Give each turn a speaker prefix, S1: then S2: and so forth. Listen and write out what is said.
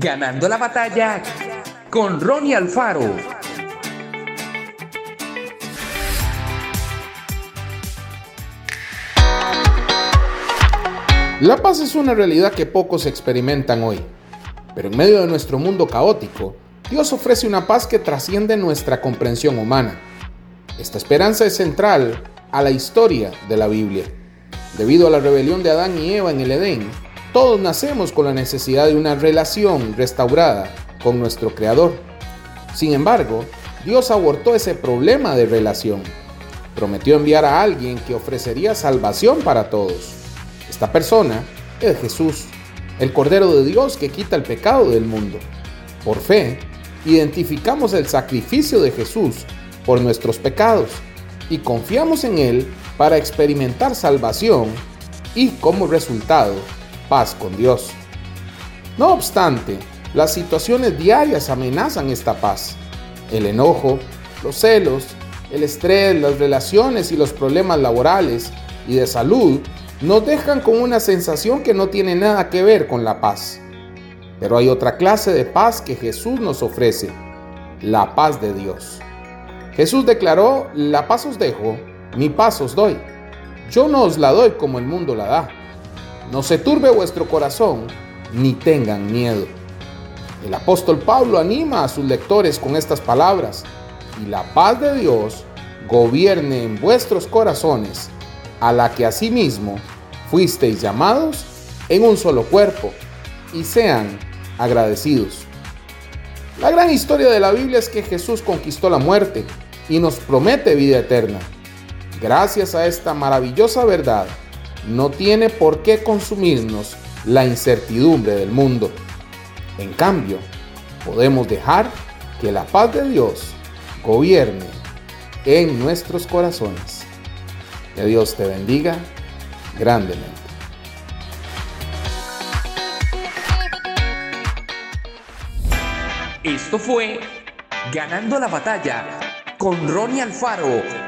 S1: Ganando la batalla con Ronnie Alfaro.
S2: La paz es una realidad que pocos experimentan hoy, pero en medio de nuestro mundo caótico, Dios ofrece una paz que trasciende nuestra comprensión humana. Esta esperanza es central a la historia de la Biblia. Debido a la rebelión de Adán y Eva en el Edén, todos nacemos con la necesidad de una relación restaurada con nuestro Creador. Sin embargo, Dios abortó ese problema de relación. Prometió enviar a alguien que ofrecería salvación para todos. Esta persona es Jesús, el Cordero de Dios que quita el pecado del mundo. Por fe, identificamos el sacrificio de Jesús por nuestros pecados y confiamos en Él para experimentar salvación y como resultado paz con Dios. No obstante, las situaciones diarias amenazan esta paz. El enojo, los celos, el estrés, las relaciones y los problemas laborales y de salud nos dejan con una sensación que no tiene nada que ver con la paz. Pero hay otra clase de paz que Jesús nos ofrece, la paz de Dios. Jesús declaró, la paz os dejo, mi paz os doy. Yo no os la doy como el mundo la da. No se turbe vuestro corazón, ni tengan miedo. El apóstol Pablo anima a sus lectores con estas palabras, y la paz de Dios gobierne en vuestros corazones a la que asimismo fuisteis llamados en un solo cuerpo, y sean agradecidos. La gran historia de la Biblia es que Jesús conquistó la muerte y nos promete vida eterna. Gracias a esta maravillosa verdad, no tiene por qué consumirnos la incertidumbre del mundo. En cambio, podemos dejar que la paz de Dios gobierne en nuestros corazones. Que Dios te bendiga grandemente.
S1: Esto fue Ganando la batalla con Ronnie Alfaro.